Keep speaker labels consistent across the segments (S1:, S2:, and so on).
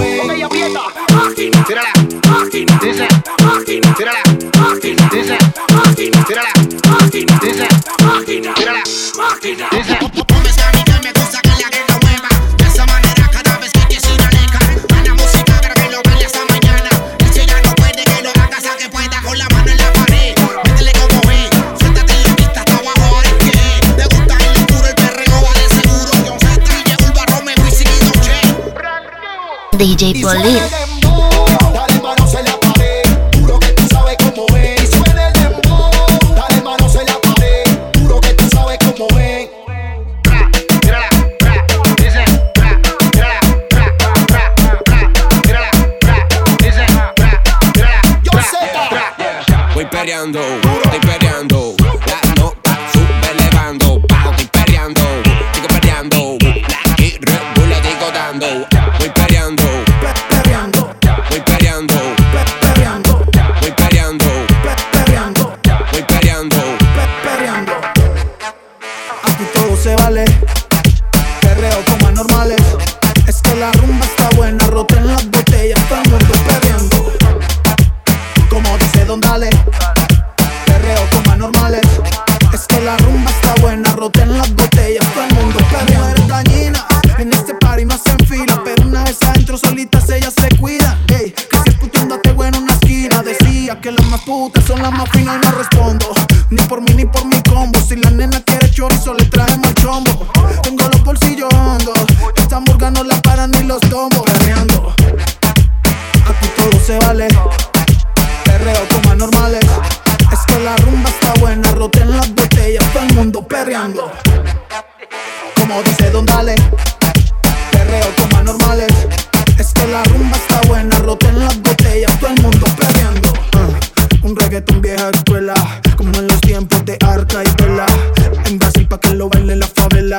S1: güey. Ok,
S2: aprieta. Máquina.
S3: Tírala. Máquina. Dice. Máquina. Tírala. Máquina. Dice. Máquina. Tírala. Máquina. Dice. Máquina. Tírala. Máquina.
S4: Dice.
S5: DJ Polin.
S6: Voy.
S7: sabía que las más putas son las más finas y no respondo. Ni por mí ni por mi combo. Si la nena quiere chorizo, le traemos el chombo. Tengo los bolsillos hondos. Esta hamburga no la paran ni los tombos. Perreando. Aquí todo se vale. Perreo como normales. Es que la rumba está buena. Roten las botellas. Todo el mundo perreando. Como dice Don Dale. Perreo como normales es que la rumba está buena, roten las botellas, todo el mundo perdiendo. Uh. Un reggaeton vieja escuela, como en los tiempos de Arca y Vela. En Brasil pa' que lo baile la favela.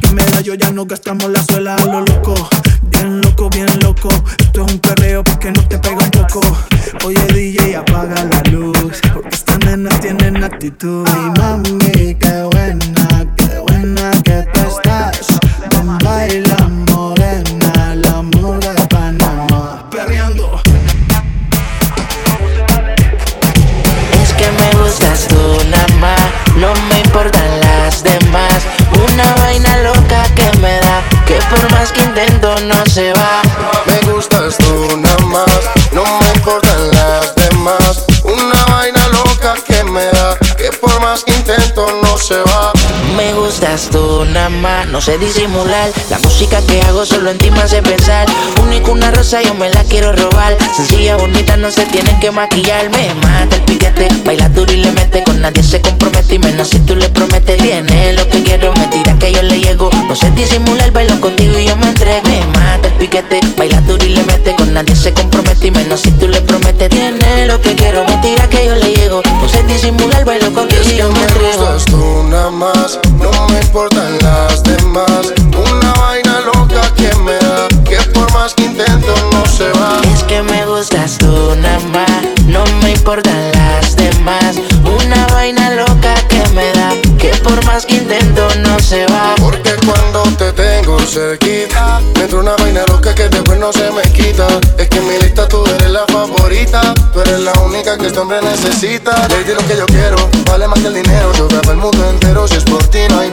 S7: Que me da yo ya no gastamos la suela, lo loco. Bien loco, bien loco. Esto es un perreo porque no te pega un poco. Oye, DJ, apaga la luz. Porque estas nenas tienen actitud. Y mami, qué bueno.
S8: Intento no se va.
S9: Me gustas tú nada más, no me importan las demás. Una vaina loca que me da, que por más que intento no se va.
S8: Me gustas tú nada más, no sé disimular. La música que hago solo en ti me hace pensar. Único una rosa, yo me la quiero robar. Sencilla, bonita, no se tienen que maquillar. Me mata el piquete, baila duro y le mete. Con nadie se compromete y menos si tú le prometes. Tiene lo que quiero, disimular, bailo contigo y yo me entrego. Me mata el piquete, baila duro y le mete. Con nadie se compromete y menos si tú le prometes. Tiene lo que quiero, me tira que yo le llego. No sé disimular, bailo contigo y yo me me entrego.
S9: gustas tú nada más, no me importan las demás. Una vaina loca que me da, que por más que intento no se va.
S8: Es que me gustas tú nada más, no me importan las demás. Una vaina loca que me da, que por más que intento
S9: Porque cuando te tengo cerquita, me entra una vaina loca que después no se me quita. Es que en mi lista tú eres la favorita, tú eres la única que este hombre necesita. Lady, lo que yo quiero, vale más que el dinero. Yo grabo el mundo entero, si es por ti no hay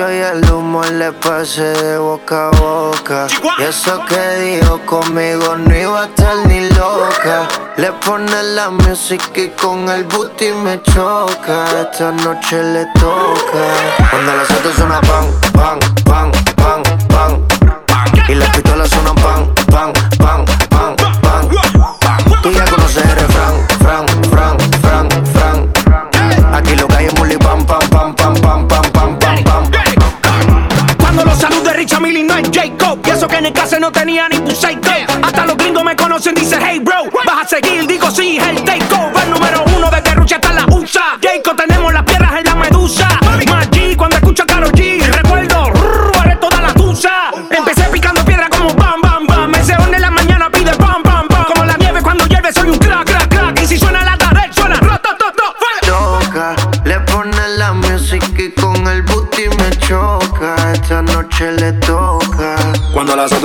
S4: me fronteó y el humo le pasé de boca a boca. Y eso que dijo conmigo no iba a estar ni loca. Le pone la música y con el booty me choca. Esta noche le toca. Cuando las autos suena pan, pan, pan, pan, pan. Y las pistolas suenan pan, pan, pan.
S10: Richard Millie no Jacob. Y eso que en el caso no tenía ni psycho Hasta los gringos me conocen, dice hey bro Vas a seguir, digo sí, el takeover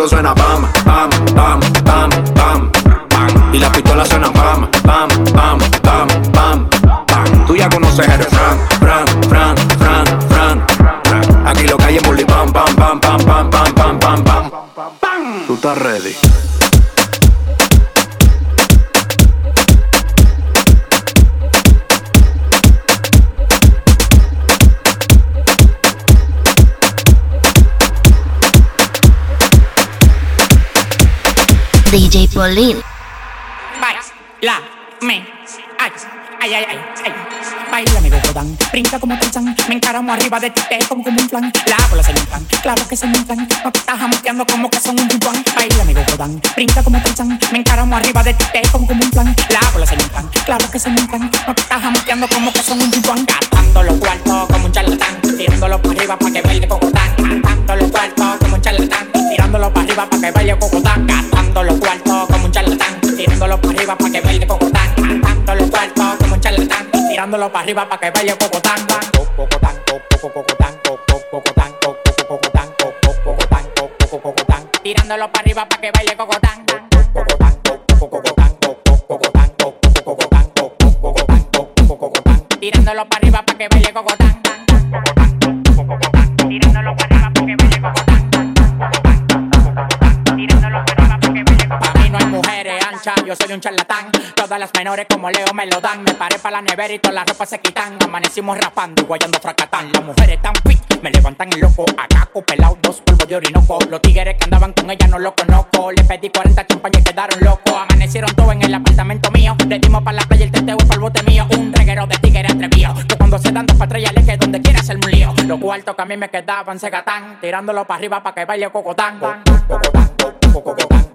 S11: Suena pam, pam, pam, pam, pam, pam. Y las pistolas suenan pam, pam, pam, pam, pam, pam. Tú ya conoces el fran, fran, fran, fran, fran. Aquí lo que hay es bully pam, pam, pam, pam, pam, pam, pam, pam, pam. Tú estás ready.
S5: DJ Pauline.
S12: Baila, me, ay, ay, ay, ay. Baila mi godán, brinca como Tarzán, me encaramo arriba de ti, te como como un plan. La bola se me inflan, claro que se me inflan, no te estás jamoteando como que son un pimpán. Baila mi godán, brinca como Tarzán, me encaramo arriba de ti, te como como un plan. La bola se me inflan, claro que se me inflan, no te estás jamoteando como que son un pimpán. Gastando los cuartos como un charlatán, tirándolo para arriba para que baile cocotán. Gastando los cuartos como un charlatán, tirándolo para arriba para que baile cocotán. Gastando los cuartos dándolo para arriba para que vaya cocotán, cocotán, cocotán, cocotán, cocotán, cocotán, cocotán, tirándolo para arriba para que baile cocotán, cocotán, cocotán, cocotán, cocotán, cocotán, tirándolo para arriba para que baile cocotán. yo soy un charlatán. Todas las menores como Leo me lo dan. Me paré para la nevera y todas las ropas se quitan. Amanecimos rapando y guayando fracatán. Las mujeres tan fit, me levantan el loco. Agaco, pelado, dos polvos de orinoco. Los tigres que andaban con ella no lo conozco. Le pedí 40 champañas y quedaron locos. Amanecieron todos en el apartamento mío. Le dimos para la playa el teteo el bote mío. Un reguero de tigres atrevido. Que cuando se dan dos patrullas le que donde quiera hacerme un lío. Los cuartos que a mí me quedaban se gatán. Tirándolo para arriba para que baile cocotán. Cocotán, cocotán, cocotán.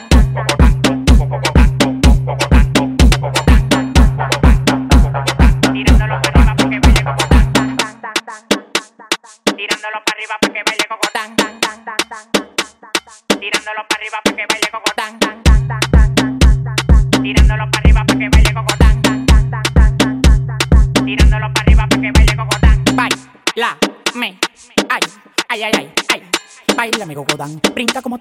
S12: amigo Brinca como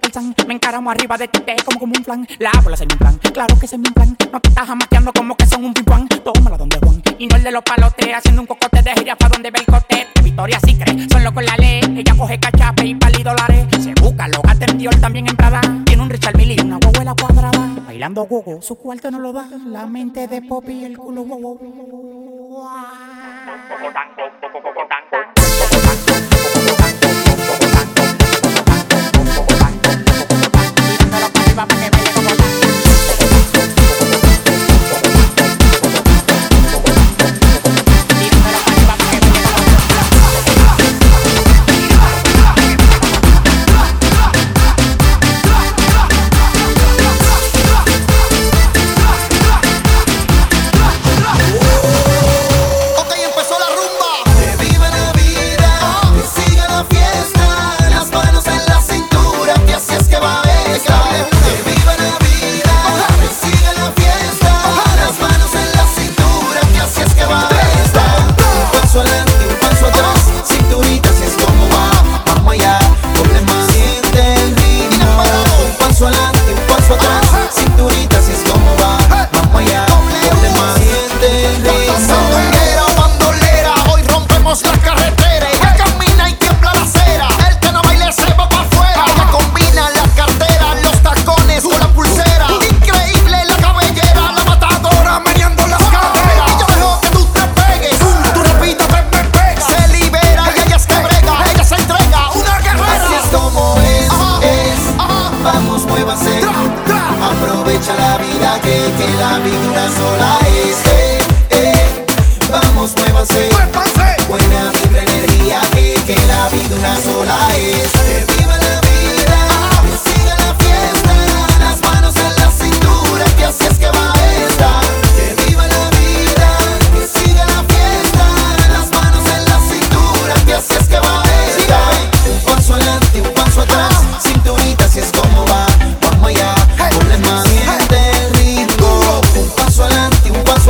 S12: me encaramo arriba de ti, te como como un flan. La bola se mi plan, claro que se mi plan. No te estás jamaqueando como que son un pimpán. Tómala donde Juan, y no el de los palotes, haciendo un cocote de gira para donde ve el cote. Victoria sí cree, son locos la ley. Ella coge cachape y pali dólares. Se busca, lo gata también en Prada. Tiene un Richard Mille y una huevuela cuadrada. Bailando gogo, su cuarto no lo da. La mente de Poppy y el culo wow.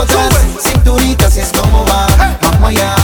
S13: para atrás, es como va, vamos allá.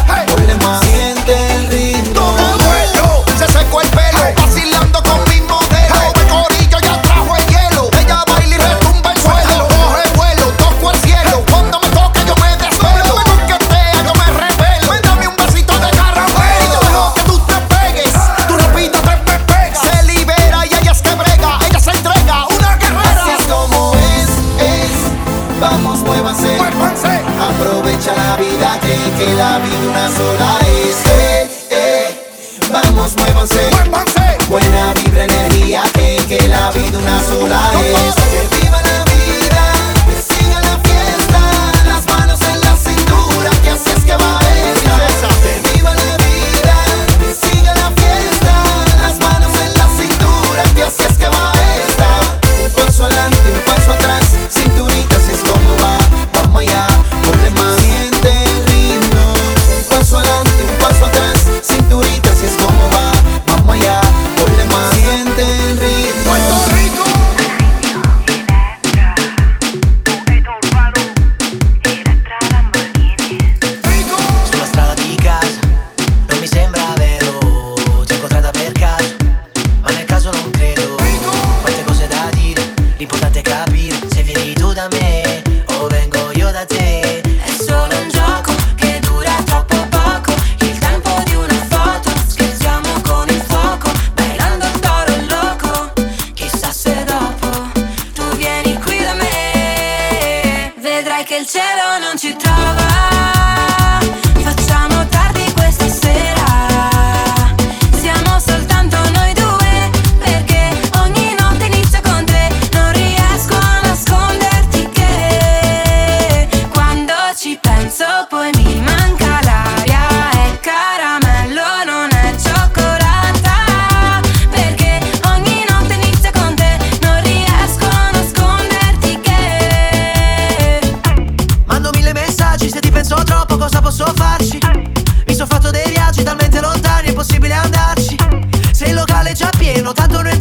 S14: notato nel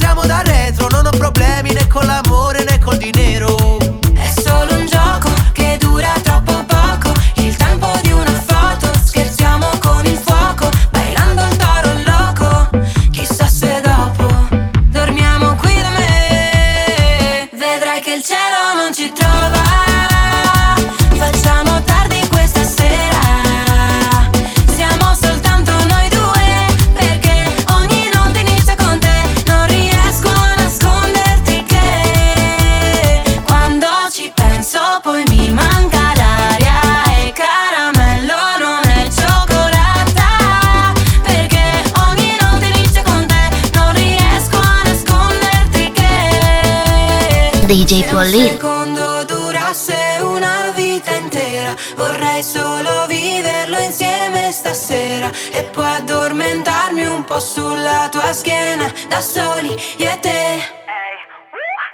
S5: DJ Polly.
S15: secondo durasse una vita intera, vorrei solo viverlo insieme stasera e poi addormentarmi un po' sulla tua schiena, da soli io e te.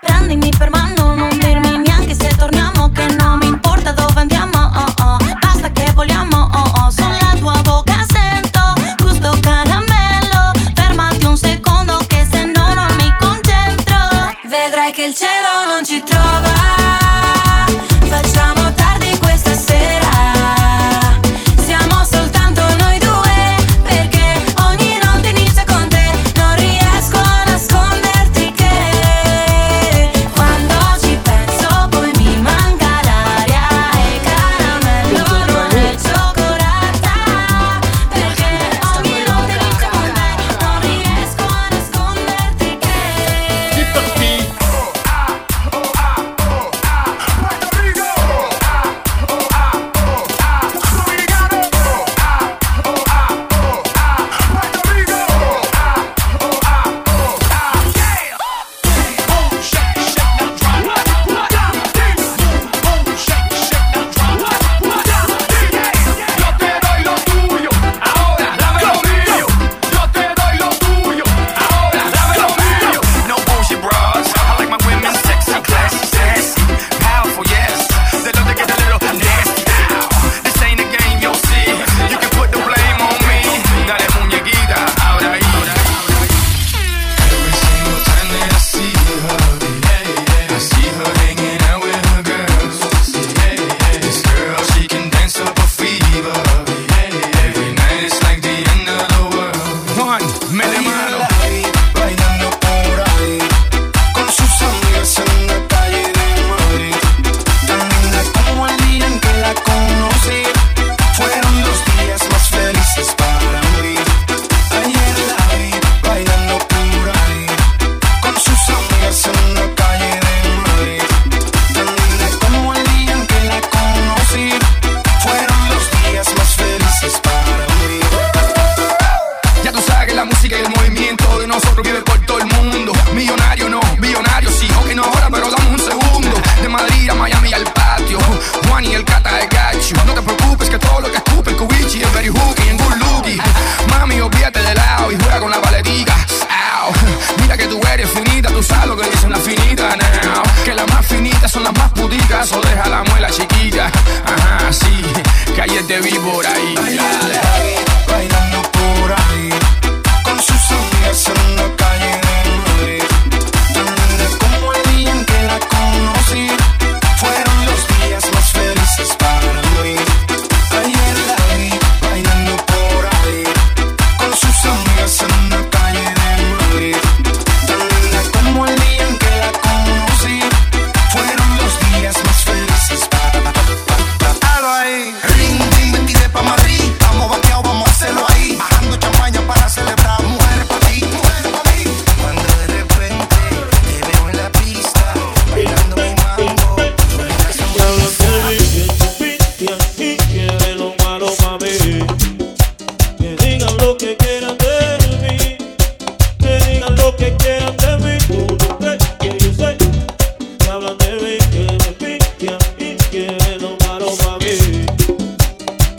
S16: Prendimi per mano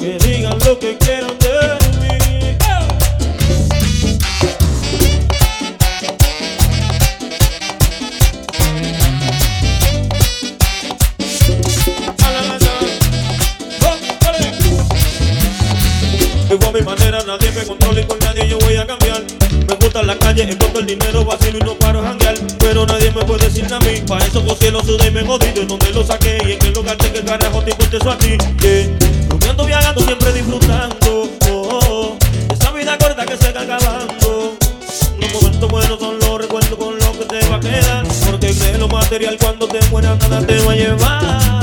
S17: que digan lo que quieran de mí. Vivo oh, a mi manera, nadie me controla y con nadie yo voy a cambiar. Me gusta la calle, encuentro el dinero, vacilo y no paro janguear. Pero nadie me puede decir a mí, pa' eso los cielos sudé y me jodido. ¿En donde lo saqué? Y en qué lugar que el carajo te importe eso a ti? Porque ando viajando siempre disfrutando. Oh, oh, oh. Esa vida corta que se está acabando. Los momentos buenos son los recuerdos con los que te va a quedar. Porque crees lo material cuando te mueras nada te va a llevar.